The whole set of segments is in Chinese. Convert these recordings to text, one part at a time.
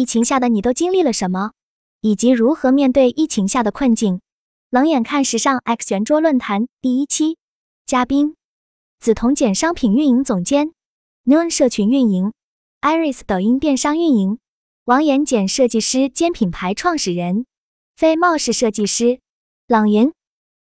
疫情下的你都经历了什么，以及如何面对疫情下的困境？冷眼看时尚 X 圆桌论坛第一期，嘉宾：梓潼简商品运营总监，Noon 社群运营，Iris 抖音电商运营，王岩简设计师兼品牌创始人，非貌式设计师，冷云。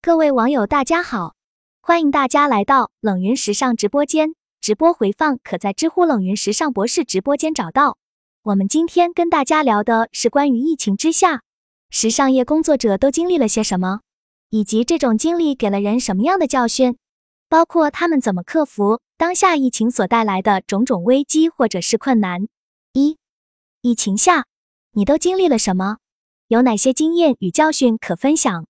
各位网友，大家好，欢迎大家来到冷云时尚直播间，直播回放可在知乎冷云时尚博士直播间找到。我们今天跟大家聊的是关于疫情之下，时尚业工作者都经历了些什么，以及这种经历给了人什么样的教训，包括他们怎么克服当下疫情所带来的种种危机或者是困难。一、疫情下你都经历了什么？有哪些经验与教训可分享？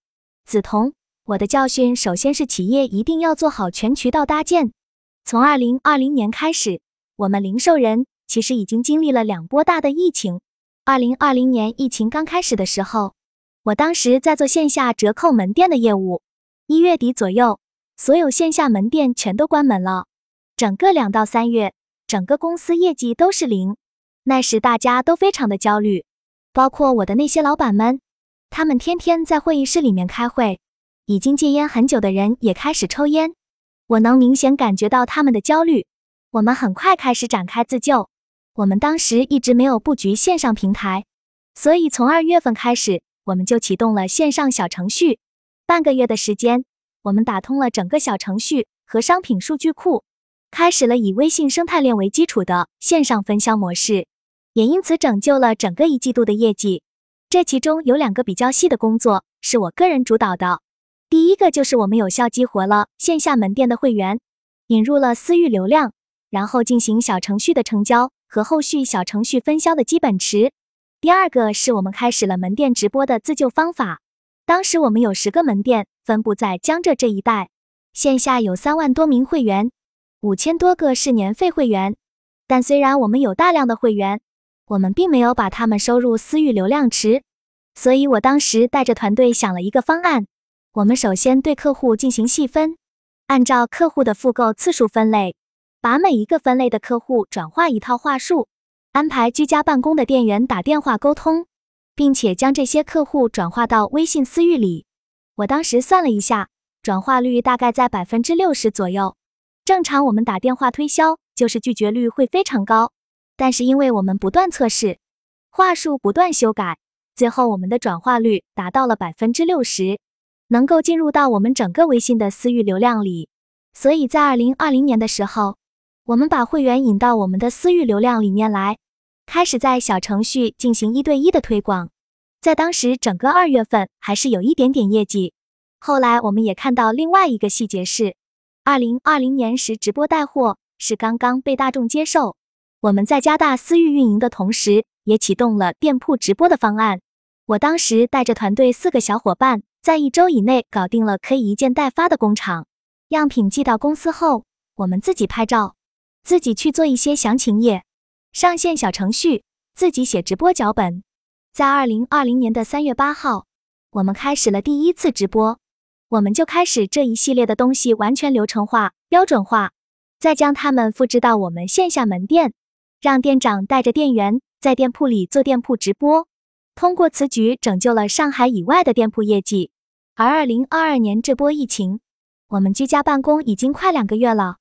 梓潼，我的教训首先是企业一定要做好全渠道搭建。从二零二零年开始，我们零售人。其实已经经历了两波大的疫情。二零二零年疫情刚开始的时候，我当时在做线下折扣门店的业务。一月底左右，所有线下门店全都关门了。整个两到三月，整个公司业绩都是零。那时大家都非常的焦虑，包括我的那些老板们，他们天天在会议室里面开会。已经戒烟很久的人也开始抽烟，我能明显感觉到他们的焦虑。我们很快开始展开自救。我们当时一直没有布局线上平台，所以从二月份开始，我们就启动了线上小程序。半个月的时间，我们打通了整个小程序和商品数据库，开始了以微信生态链为基础的线上分销模式，也因此拯救了整个一季度的业绩。这其中有两个比较细的工作是我个人主导的，第一个就是我们有效激活了线下门店的会员，引入了私域流量，然后进行小程序的成交。和后续小程序分销的基本池。第二个是我们开始了门店直播的自救方法。当时我们有十个门店分布在江浙这一带，线下有三万多名会员，五千多个是年费会员。但虽然我们有大量的会员，我们并没有把他们收入私域流量池。所以我当时带着团队想了一个方案。我们首先对客户进行细分，按照客户的复购次数分类。把每一个分类的客户转化一套话术，安排居家办公的店员打电话沟通，并且将这些客户转化到微信私域里。我当时算了一下，转化率大概在百分之六十左右。正常我们打电话推销，就是拒绝率会非常高。但是因为我们不断测试，话术不断修改，最后我们的转化率达到了百分之六十，能够进入到我们整个微信的私域流量里。所以在二零二零年的时候。我们把会员引到我们的私域流量里面来，开始在小程序进行一对一的推广。在当时，整个二月份还是有一点点业绩。后来，我们也看到另外一个细节是，二零二零年时直播带货是刚刚被大众接受。我们在加大私域运营的同时，也启动了店铺直播的方案。我当时带着团队四个小伙伴，在一周以内搞定了可以一件代发的工厂。样品寄到公司后，我们自己拍照。自己去做一些详情页，上线小程序，自己写直播脚本。在二零二零年的三月八号，我们开始了第一次直播，我们就开始这一系列的东西完全流程化、标准化，再将它们复制到我们线下门店，让店长带着店员在店铺里做店铺直播。通过此举，拯救了上海以外的店铺业绩。而二零二二年这波疫情，我们居家办公已经快两个月了。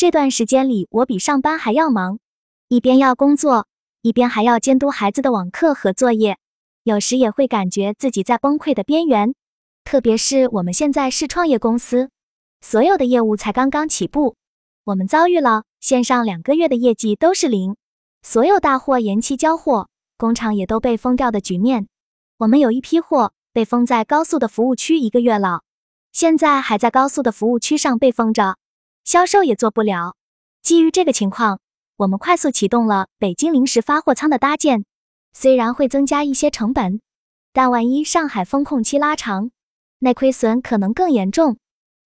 这段时间里，我比上班还要忙，一边要工作，一边还要监督孩子的网课和作业，有时也会感觉自己在崩溃的边缘。特别是我们现在是创业公司，所有的业务才刚刚起步，我们遭遇了线上两个月的业绩都是零，所有大货延期交货，工厂也都被封掉的局面。我们有一批货被封在高速的服务区一个月了，现在还在高速的服务区上被封着。销售也做不了。基于这个情况，我们快速启动了北京临时发货仓的搭建。虽然会增加一些成本，但万一上海封控期拉长，那亏损可能更严重。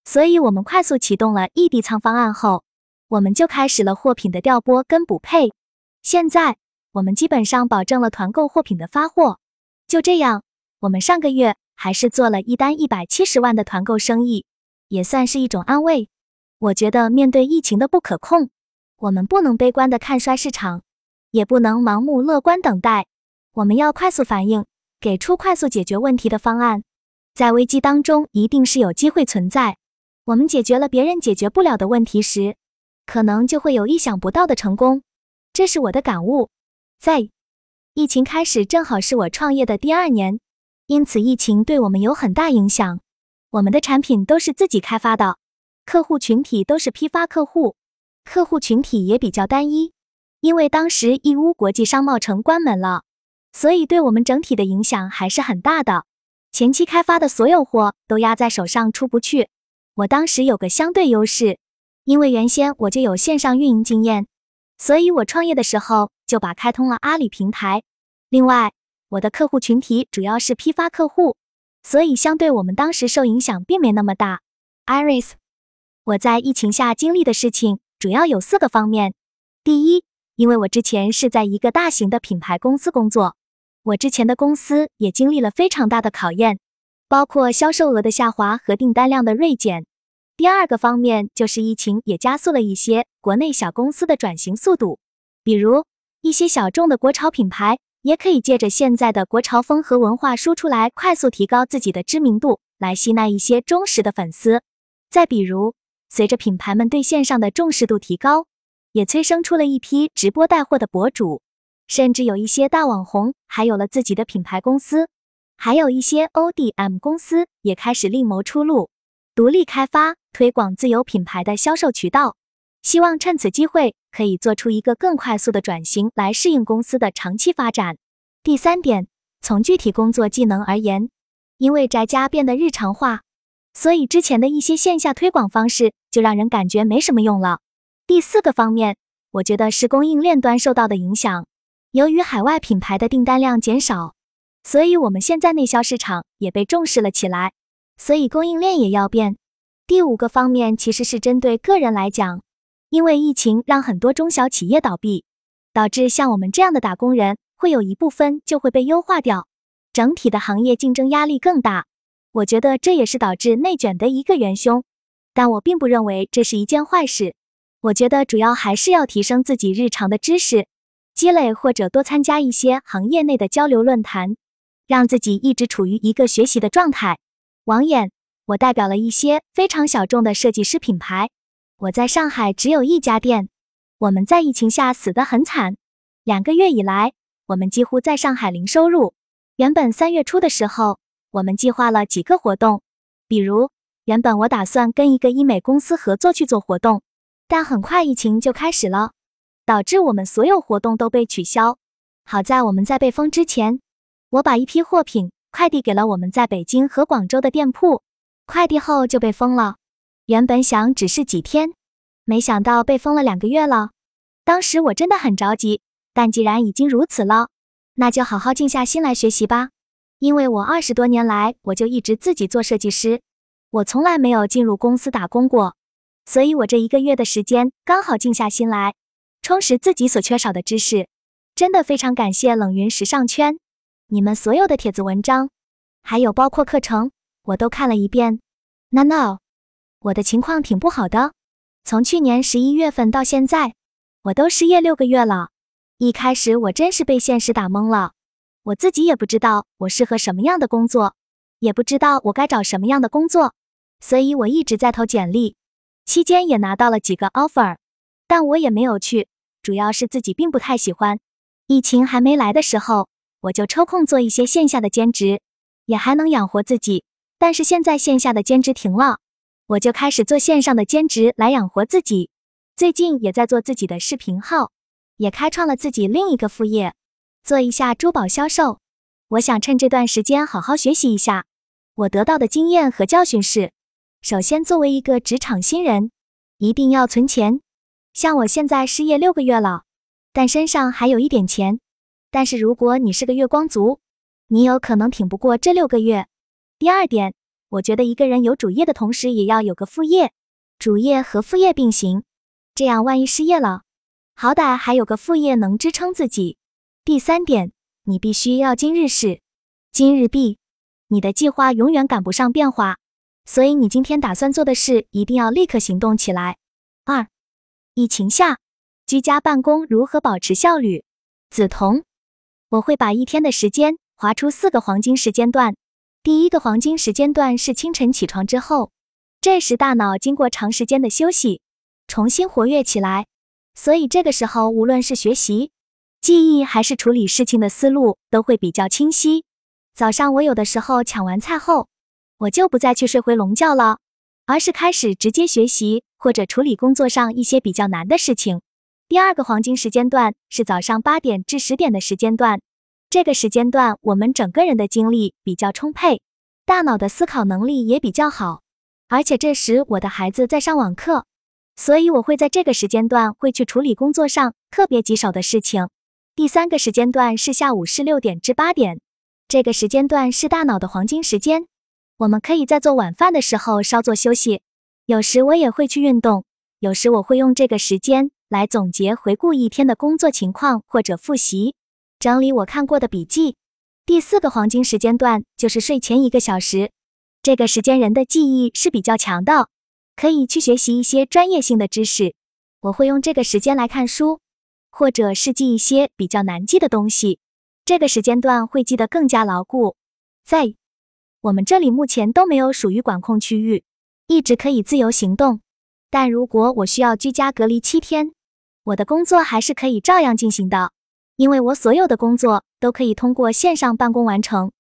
所以，我们快速启动了异地仓方案后，我们就开始了货品的调拨跟补配。现在，我们基本上保证了团购货品的发货。就这样，我们上个月还是做了一单一百七十万的团购生意，也算是一种安慰。我觉得面对疫情的不可控，我们不能悲观的看衰市场，也不能盲目乐观等待，我们要快速反应，给出快速解决问题的方案。在危机当中，一定是有机会存在。我们解决了别人解决不了的问题时，可能就会有意想不到的成功。这是我的感悟。在疫情开始，正好是我创业的第二年，因此疫情对我们有很大影响。我们的产品都是自己开发的，客户群体都是批发客户，客户群体也比较单一。因为当时义乌国际商贸城关门了，所以对我们整体的影响还是很大的。前期开发的所有货都压在手上出不去。我当时有个相对优势，因为原先我就有线上运营经验，所以我创业的时候就把开通了阿里平台。另外，我的客户群体主要是批发客户。所以，相对我们当时受影响并没那么大。Iris，我在疫情下经历的事情主要有四个方面。第一，因为我之前是在一个大型的品牌公司工作，我之前的公司也经历了非常大的考验，包括销售额的下滑和订单量的锐减。第二个方面就是疫情也加速了一些国内小公司的转型速度，比如一些小众的国潮品牌。也可以借着现在的国潮风和文化输出来，快速提高自己的知名度，来吸纳一些忠实的粉丝。再比如，随着品牌们对线上的重视度提高，也催生出了一批直播带货的博主，甚至有一些大网红还有了自己的品牌公司，还有一些 ODM 公司也开始另谋出路，独立开发推广自有品牌的销售渠道。希望趁此机会可以做出一个更快速的转型，来适应公司的长期发展。第三点，从具体工作技能而言，因为宅家变得日常化，所以之前的一些线下推广方式就让人感觉没什么用了。第四个方面，我觉得是供应链端受到的影响。由于海外品牌的订单量减少，所以我们现在内销市场也被重视了起来，所以供应链也要变。第五个方面其实是针对个人来讲。因为疫情让很多中小企业倒闭，导致像我们这样的打工人会有一部分就会被优化掉，整体的行业竞争压力更大。我觉得这也是导致内卷的一个元凶，但我并不认为这是一件坏事。我觉得主要还是要提升自己日常的知识积累，或者多参加一些行业内的交流论坛，让自己一直处于一个学习的状态。网眼，我代表了一些非常小众的设计师品牌。我在上海只有一家店，我们在疫情下死得很惨。两个月以来，我们几乎在上海零收入。原本三月初的时候，我们计划了几个活动，比如原本我打算跟一个医美公司合作去做活动，但很快疫情就开始了，导致我们所有活动都被取消。好在我们在被封之前，我把一批货品快递给了我们在北京和广州的店铺，快递后就被封了。原本想只是几天，没想到被封了两个月了。当时我真的很着急，但既然已经如此了，那就好好静下心来学习吧。因为我二十多年来，我就一直自己做设计师，我从来没有进入公司打工过，所以我这一个月的时间刚好静下心来，充实自己所缺少的知识。真的非常感谢冷云时尚圈，你们所有的帖子、文章，还有包括课程，我都看了一遍。No no。我的情况挺不好的，从去年十一月份到现在，我都失业六个月了。一开始我真是被现实打懵了，我自己也不知道我适合什么样的工作，也不知道我该找什么样的工作，所以我一直在投简历，期间也拿到了几个 offer，但我也没有去，主要是自己并不太喜欢。疫情还没来的时候，我就抽空做一些线下的兼职，也还能养活自己。但是现在线下的兼职停了。我就开始做线上的兼职来养活自己，最近也在做自己的视频号，也开创了自己另一个副业，做一下珠宝销售。我想趁这段时间好好学习一下。我得到的经验和教训是：首先，作为一个职场新人，一定要存钱。像我现在失业六个月了，但身上还有一点钱。但是如果你是个月光族，你有可能挺不过这六个月。第二点。我觉得一个人有主业的同时，也要有个副业，主业和副业并行，这样万一失业了，好歹还有个副业能支撑自己。第三点，你必须要今日事今日毕，你的计划永远赶不上变化，所以你今天打算做的事，一定要立刻行动起来。二，疫情下居家办公如何保持效率？梓潼，我会把一天的时间划出四个黄金时间段。第一个黄金时间段是清晨起床之后，这时大脑经过长时间的休息，重新活跃起来，所以这个时候无论是学习、记忆还是处理事情的思路都会比较清晰。早上我有的时候抢完菜后，我就不再去睡回笼觉了，而是开始直接学习或者处理工作上一些比较难的事情。第二个黄金时间段是早上八点至十点的时间段，这个时间段我们整个人的精力比较充沛，大脑的思考能力也比较好，而且这时我的孩子在上网课，所以我会在这个时间段会去处理工作上特别棘手的事情。第三个时间段是下午是六点至八点，这个时间段是大脑的黄金时间，我们可以在做晚饭的时候稍作休息，有时我也会去运动，有时我会用这个时间。来总结、回顾一天的工作情况，或者复习、整理我看过的笔记。第四个黄金时间段就是睡前一个小时，这个时间人的记忆是比较强的，可以去学习一些专业性的知识。我会用这个时间来看书，或者是记一些比较难记的东西。这个时间段会记得更加牢固。在我们这里目前都没有属于管控区域，一直可以自由行动。但如果我需要居家隔离七天，我的工作还是可以照样进行的，因为我所有的工作都可以通过线上办公完成。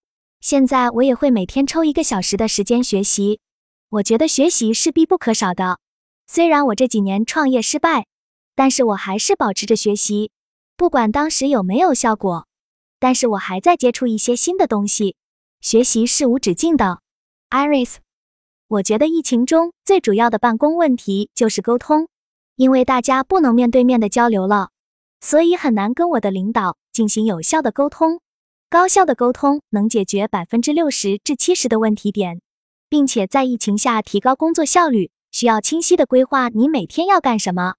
现在我也会每天抽一个小时的时间学习，我觉得学习是必不可少的。虽然我这几年创业失败，但是我还是保持着学习，不管当时有没有效果，但是我还在接触一些新的东西。学习是无止境的，Iris。我觉得疫情中最主要的办公问题就是沟通。因为大家不能面对面的交流了，所以很难跟我的领导进行有效的沟通。高效的沟通能解决百分之六十至七十的问题点，并且在疫情下提高工作效率，需要清晰的规划你每天要干什么。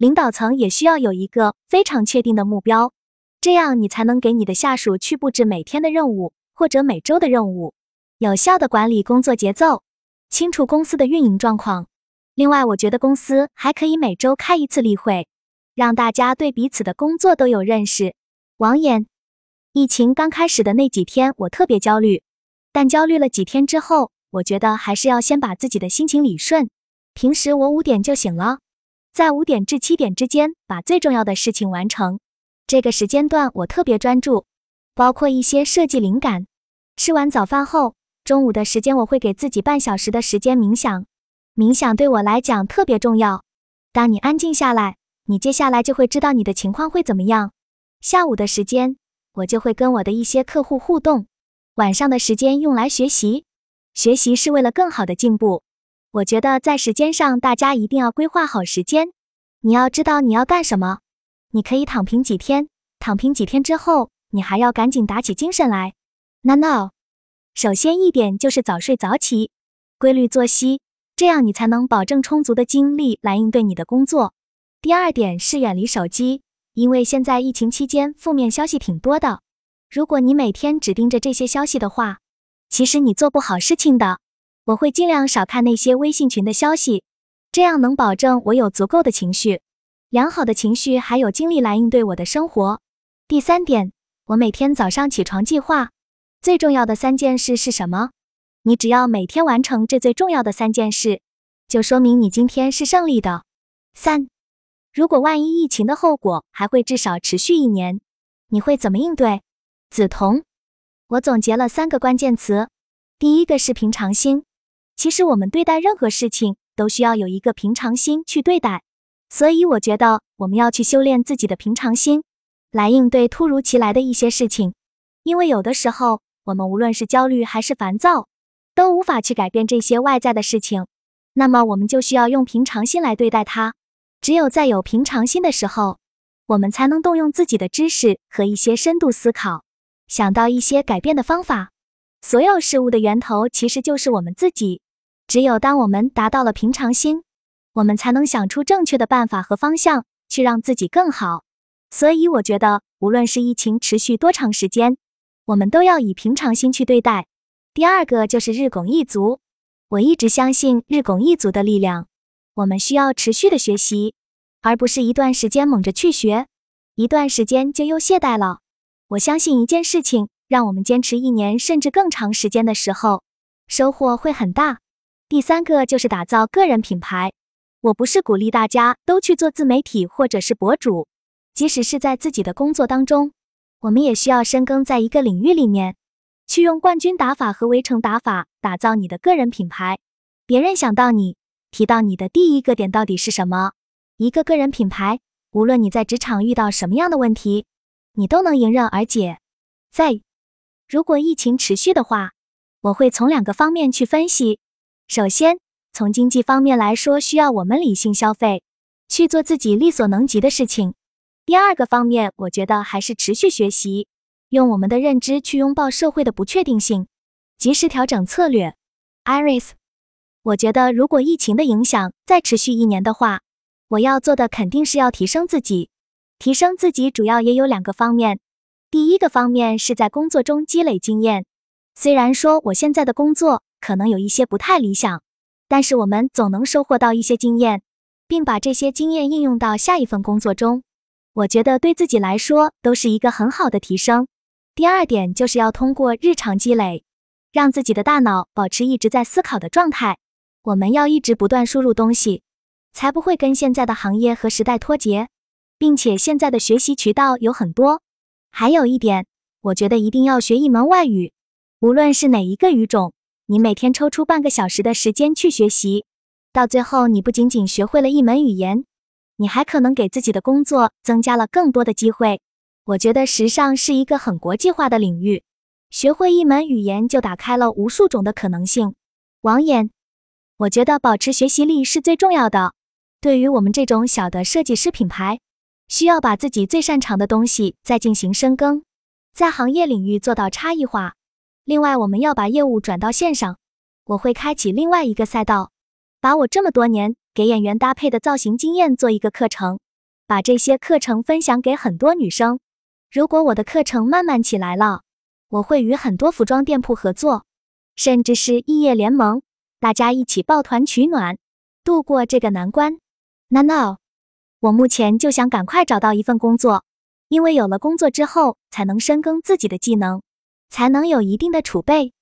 领导层也需要有一个非常确定的目标，这样你才能给你的下属去布置每天的任务或者每周的任务，有效的管理工作节奏，清楚公司的运营状况。另外，我觉得公司还可以每周开一次例会，让大家对彼此的工作都有认识。王岩，疫情刚开始的那几天，我特别焦虑，但焦虑了几天之后，我觉得还是要先把自己的心情理顺。平时我五点就醒了，在五点至七点之间把最重要的事情完成。这个时间段我特别专注，包括一些设计灵感。吃完早饭后，中午的时间我会给自己半小时的时间冥想。冥想对我来讲特别重要。当你安静下来，你接下来就会知道你的情况会怎么样。下午的时间，我就会跟我的一些客户互动。晚上的时间用来学习，学习是为了更好的进步。我觉得在时间上，大家一定要规划好时间。你要知道你要干什么。你可以躺平几天，躺平几天之后，你还要赶紧打起精神来。No no，首先一点就是早睡早起，规律作息。这样你才能保证充足的精力来应对你的工作。第二点是远离手机，因为现在疫情期间负面消息挺多的。如果你每天只盯着这些消息的话，其实你做不好事情的。我会尽量少看那些微信群的消息，这样能保证我有足够的情绪、良好的情绪还有精力来应对我的生活。第三点，我每天早上起床计划最重要的三件事是什么？你只要每天完成这最重要的三件事，就说明你今天是胜利的。三，如果万一疫情的后果还会至少持续一年，你会怎么应对？梓潼，我总结了三个关键词，第一个是平常心。其实我们对待任何事情都需要有一个平常心去对待，所以我觉得我们要去修炼自己的平常心，来应对突如其来的一些事情。因为有的时候，我们无论是焦虑还是烦躁。都无法去改变这些外在的事情，那么我们就需要用平常心来对待它。只有在有平常心的时候，我们才能动用自己的知识和一些深度思考，想到一些改变的方法。所有事物的源头其实就是我们自己。只有当我们达到了平常心，我们才能想出正确的办法和方向，去让自己更好。所以，我觉得无论是疫情持续多长时间，我们都要以平常心去对待。第二个就是日拱一卒，我一直相信日拱一卒的力量。我们需要持续的学习，而不是一段时间猛着去学，一段时间就又懈怠了。我相信一件事情，让我们坚持一年甚至更长时间的时候，收获会很大。第三个就是打造个人品牌。我不是鼓励大家都去做自媒体或者是博主，即使是在自己的工作当中，我们也需要深耕在一个领域里面，去用冠军打法和围城打法打造你的个人品牌。别人想到你，提到你的第一个点到底是什么？一个个人品牌，无论你在职场遇到什么样的问题，你都能迎刃而解。在如果疫情持续的话，我会从两个方面去分析。首先，从经济方面来说，需要我们理性消费，去做自己力所能及的事情。第二个方面，我觉得还是持续学习，用我们的认知去拥抱社会的不确定性，及时调整策略。Iris，我觉得如果疫情的影响再持续一年的话，我要做的肯定是要提升自己。提升自己主要也有两个方面，第一个方面是在工作中积累经验。虽然说我现在的工作，可能有一些不太理想，但是我们总能收获到一些经验，并把这些经验应用到下一份工作中。我觉得对自己来说都是一个很好的提升。第二点就是要通过日常积累，让自己的大脑保持一直在思考的状态。我们要一直不断输入东西，才不会跟现在的行业和时代脱节，并且现在的学习渠道有很多。还有一点，我觉得一定要学一门外语，无论是哪一个语种。你每天抽出半个小时的时间去学习，到最后你不仅仅学会了一门语言，你还可能给自己的工作增加了更多的机会。我觉得时尚是一个很国际化的领域，学会一门语言就打开了无数种的可能性。王眼，我觉得保持学习力是最重要的。对于我们这种小的设计师品牌，需要把自己最擅长的东西再进行深耕，在行业领域做到差异化。另外，我们要把业务转到线上，我会开启另外一个赛道，把我这么多年给演员搭配的造型经验做一个课程，把这些课程分享给很多女生。如果我的课程慢慢起来了，我会与很多服装店铺合作，甚至是异业联盟，大家一起抱团取暖，度过这个难关。No no，我目前就想赶快找到一份工作，因为有了工作之后，才能深耕自己的技能。才能有一定的储备。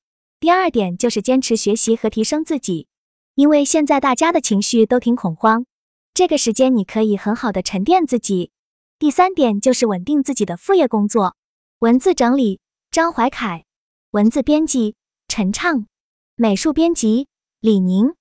第二点就是坚持学习和提升自己，因为现在大家的情绪都挺恐慌，这个时间你可以很好的沉淀自己。第三点就是稳定自己的副业工作。文字整理张怀凯，文字编辑陈畅，美术编辑李宁。